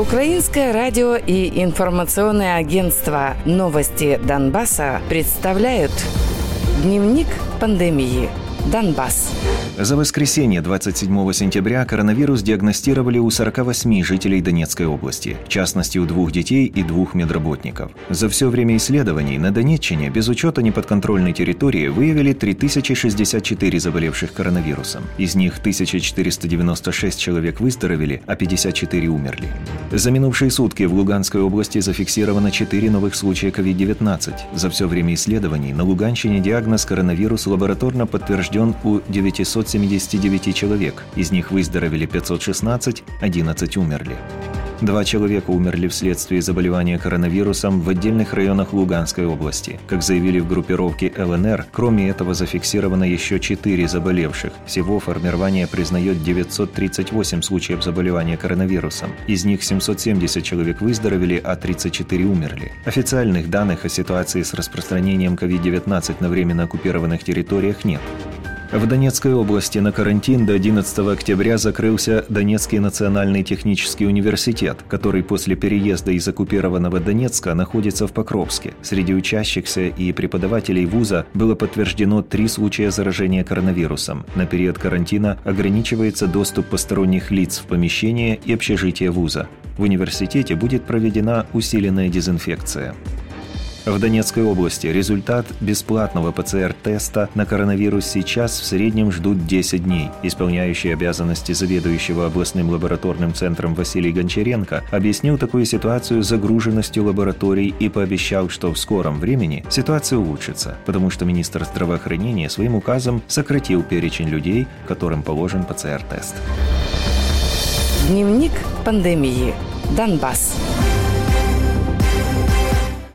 Украинское радио и информационное агентство «Новости Донбасса» представляют Дневник пандемии. Донбасс. За воскресенье 27 сентября коронавирус диагностировали у 48 жителей Донецкой области, в частности у двух детей и двух медработников. За все время исследований на Донеччине без учета неподконтрольной территории выявили 3064 заболевших коронавирусом. Из них 1496 человек выздоровели, а 54 умерли. За минувшие сутки в Луганской области зафиксировано 4 новых случая COVID-19. За все время исследований на Луганщине диагноз коронавирус лабораторно подтвержден у 900 579 человек, из них выздоровели 516, 11 умерли. Два человека умерли вследствие заболевания коронавирусом в отдельных районах Луганской области. Как заявили в группировке ЛНР, кроме этого зафиксировано еще четыре заболевших. Всего формирование признает 938 случаев заболевания коронавирусом. Из них 770 человек выздоровели, а 34 умерли. Официальных данных о ситуации с распространением COVID-19 на временно оккупированных территориях нет. В Донецкой области на карантин до 11 октября закрылся Донецкий национальный технический университет, который после переезда из оккупированного Донецка находится в Покровске. Среди учащихся и преподавателей вуза было подтверждено три случая заражения коронавирусом. На период карантина ограничивается доступ посторонних лиц в помещение и общежитие вуза. В университете будет проведена усиленная дезинфекция. В Донецкой области результат бесплатного ПЦР-теста на коронавирус сейчас в среднем ждут 10 дней. Исполняющий обязанности заведующего областным лабораторным центром Василий Гончаренко объяснил такую ситуацию загруженностью лабораторий и пообещал, что в скором времени ситуация улучшится, потому что министр здравоохранения своим указом сократил перечень людей, которым положен ПЦР-тест. Дневник пандемии. Донбасс.